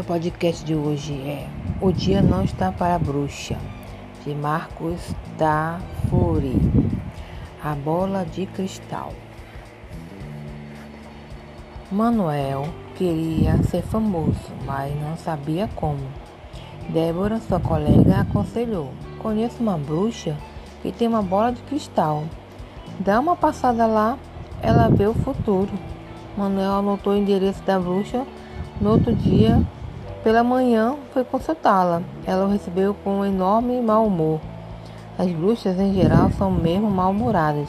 Meu podcast de hoje é O Dia Não Está para a Bruxa, de Marcos da Furi. A Bola de Cristal. Manuel queria ser famoso, mas não sabia como. Débora, sua colega, aconselhou: Conheço uma bruxa que tem uma bola de cristal. Dá uma passada lá, ela vê o futuro. Manuel anotou o endereço da bruxa. No outro dia, pela manhã, foi consultá-la. Ela o recebeu com um enorme mau humor. As bruxas, em geral, são mesmo mal-humoradas.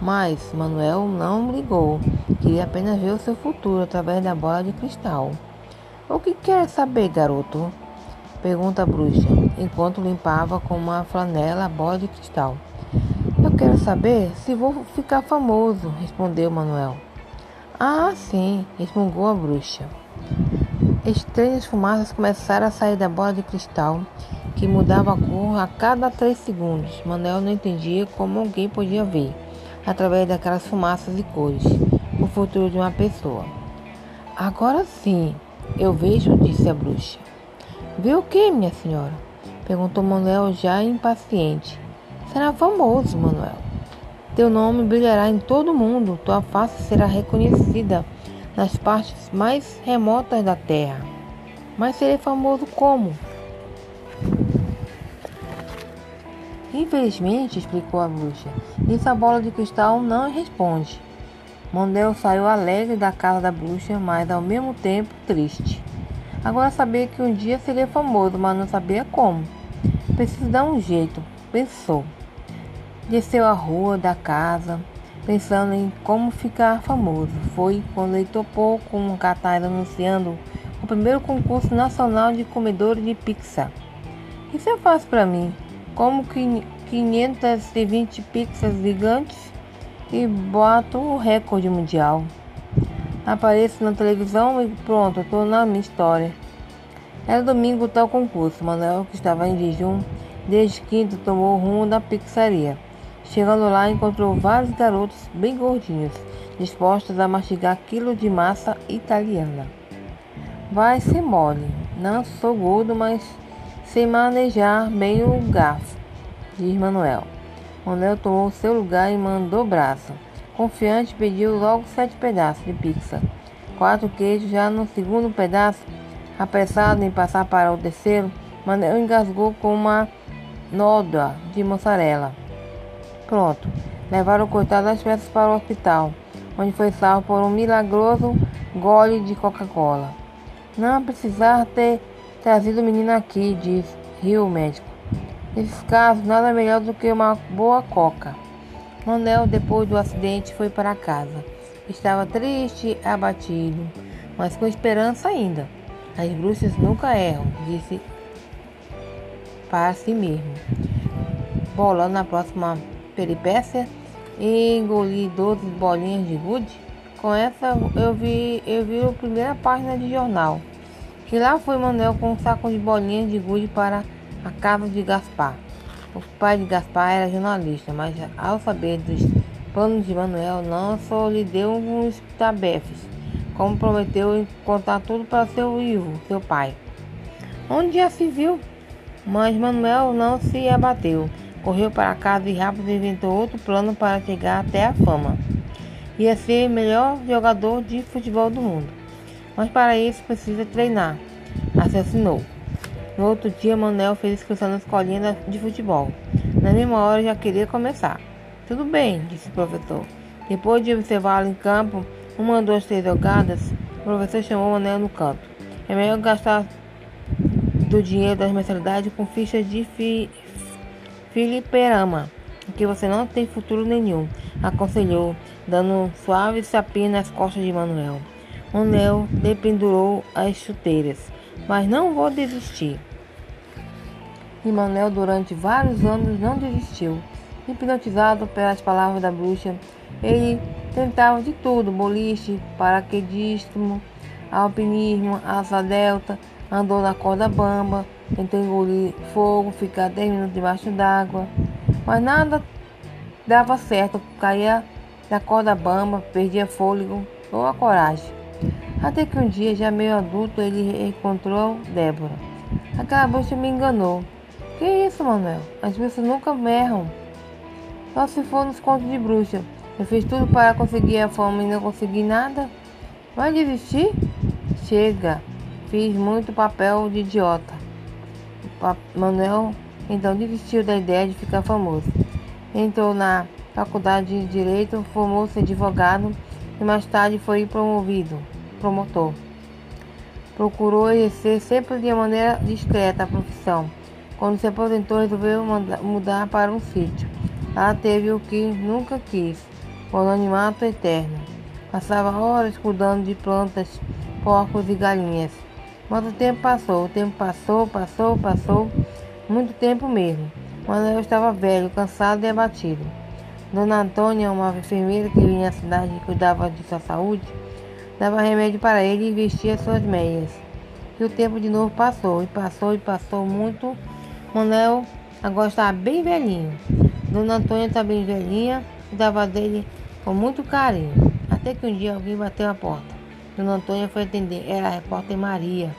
Mas Manuel não ligou. Queria apenas ver o seu futuro através da bola de cristal. O que quer saber, garoto? Pergunta a bruxa, enquanto limpava com uma flanela a bola de cristal. Eu quero saber se vou ficar famoso, respondeu Manuel. Ah, sim, resmungou a bruxa. Estranhas fumaças começaram a sair da bola de cristal, que mudava a cor a cada três segundos. Manuel não entendia como alguém podia ver, através daquelas fumaças e cores, o futuro de uma pessoa. Agora sim, eu vejo, disse a bruxa. Vê o que, minha senhora? Perguntou Manuel, já impaciente. Será famoso, Manuel. Teu nome brilhará em todo o mundo, tua face será reconhecida nas partes mais remotas da terra. Mas serei famoso como? Infelizmente, explicou a bruxa, essa bola de cristal não responde. Mondel saiu alegre da casa da bruxa, mas ao mesmo tempo triste. Agora sabia que um dia seria famoso, mas não sabia como. Preciso dar um jeito, pensou. Desceu a rua da casa, pensando em como ficar famoso. Foi quando ele topou com um cartaz anunciando o primeiro concurso nacional de comedores de pizza. Isso é fácil para mim. Como que 520 pizzas gigantes e boto o recorde mundial. Apareço na televisão e pronto, estou na minha história. Era domingo tal concurso. Manuel, que estava em jejum desde quinto, tomou o rumo da pizzaria. Chegando lá, encontrou vários garotos bem gordinhos, dispostos a mastigar quilos de massa italiana. Vai ser mole. Não sou gordo, mas sei manejar bem o garfo, diz Manuel. Manuel tomou seu lugar e mandou braço. Confiante, pediu logo sete pedaços de pizza. Quatro queijos já no segundo pedaço. Apressado em passar para o terceiro, Manuel engasgou com uma nódoa de mussarela. Pronto. Levaram o coitado das peças para o hospital, onde foi salvo por um milagroso gole de Coca-Cola. Não precisar ter trazido o menino aqui, diz riu o médico. Nesses casos, nada melhor do que uma boa coca. Manel, depois do acidente, foi para casa. Estava triste, abatido, mas com esperança ainda. As bruxas nunca erram, disse para si mesmo. Bolando na próxima peripécia e engoli 12 bolinhas de gude. Com essa eu vi, eu vi a primeira página de jornal. Que lá foi Manuel com um saco de bolinhas de gude para a casa de Gaspar. O pai de Gaspar era jornalista, mas ao saber dos planos de Manuel, não só lhe deu uns tabefes, como prometeu contar tudo para seu Ivo, seu pai. Onde já se viu? Mas Manuel não se abateu. Correu para casa e rápido inventou outro plano para chegar até a fama. Ia ser o melhor jogador de futebol do mundo. Mas para isso precisa treinar. Assassinou. No outro dia, Manuel fez inscrição na escolinha de futebol. Na mesma hora já queria começar. Tudo bem, disse o professor. Depois de observá-lo em campo, uma, duas, três jogadas, o professor chamou Manuel no canto. É melhor gastar do dinheiro das mensalidades com fichas de fi Filiperama, que você não tem futuro nenhum, aconselhou, dando suave sapinho nas costas de Manuel. Manuel dependurou as chuteiras, mas não vou desistir. E Manuel, durante vários anos, não desistiu. Hipnotizado pelas palavras da bruxa, ele tentava de tudo: boliche, paraquedismo, alpinismo, asa delta, andou na corda bamba, tentou engolir fogo, ficar 10 minutos debaixo d'água, mas nada dava certo, caía da corda bamba, perdia fôlego ou a coragem. Até que um dia, já meio adulto, ele encontrou Débora. Aquela bruxa me enganou. Que isso, Manuel? As bruxas nunca erram. Só se for nos contos de bruxa. Eu fiz tudo para conseguir a fama e não consegui nada. Vai desistir? Chega. Fiz muito papel de idiota. Manuel então desistiu da ideia de ficar famoso. Entrou na faculdade de Direito, formou-se advogado e mais tarde foi promovido, promotor. Procurou exercer sempre de maneira discreta a profissão. Quando se aposentou, resolveu mudar para um sítio. Lá teve o que nunca quis, o anonimato eterno. Passava horas cuidando de plantas, porcos e galinhas. Mas o tempo passou, o tempo passou, passou, passou, muito tempo mesmo. Manuel estava velho, cansado e abatido. Dona Antônia, uma enfermeira que vinha à cidade e cuidava de sua saúde, dava remédio para ele e vestia suas meias. E o tempo de novo passou, e passou, e passou muito Manuel agora estava bem velhinho. Dona Antônia bem velhinha e dava dele com muito carinho. Até que um dia alguém bateu a porta. Dona Antônia foi atender. Era a repórter Maria,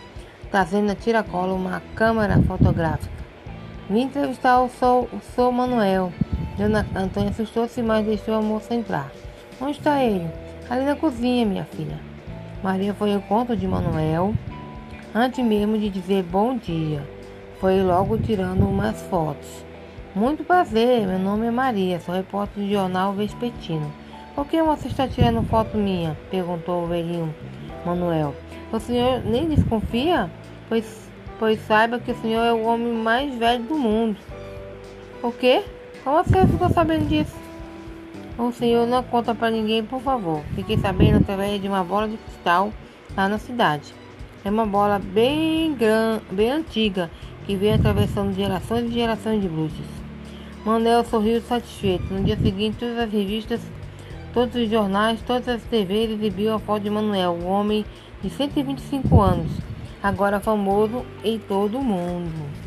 trazendo a tiracolo uma câmera fotográfica. Vim entrevistar o Sou, o Sou Manuel. Dona Antônia assustou-se, mas deixou a moça entrar. Onde está ele? Ali na cozinha, minha filha. Maria foi ao encontro de Manuel antes mesmo de dizer bom dia. Foi logo tirando umas fotos. Muito prazer, meu nome é Maria, sou repórter do jornal Vespertino. Por que você está tirando foto minha? perguntou o velhinho Manuel. O senhor nem desconfia? Pois, pois saiba que o senhor é o homem mais velho do mundo. O quê? Como você ficou sabendo disso? O senhor não conta para ninguém, por favor. Fiquei sabendo através de uma bola de cristal lá na cidade. É uma bola bem, gran... bem antiga que vem atravessando gerações e gerações de bruxas. Manuel sorriu satisfeito. No dia seguinte, todas as revistas, todos os jornais, todas as TVs exibiam a foto de Manuel, um homem de 125 anos, agora famoso em todo o mundo.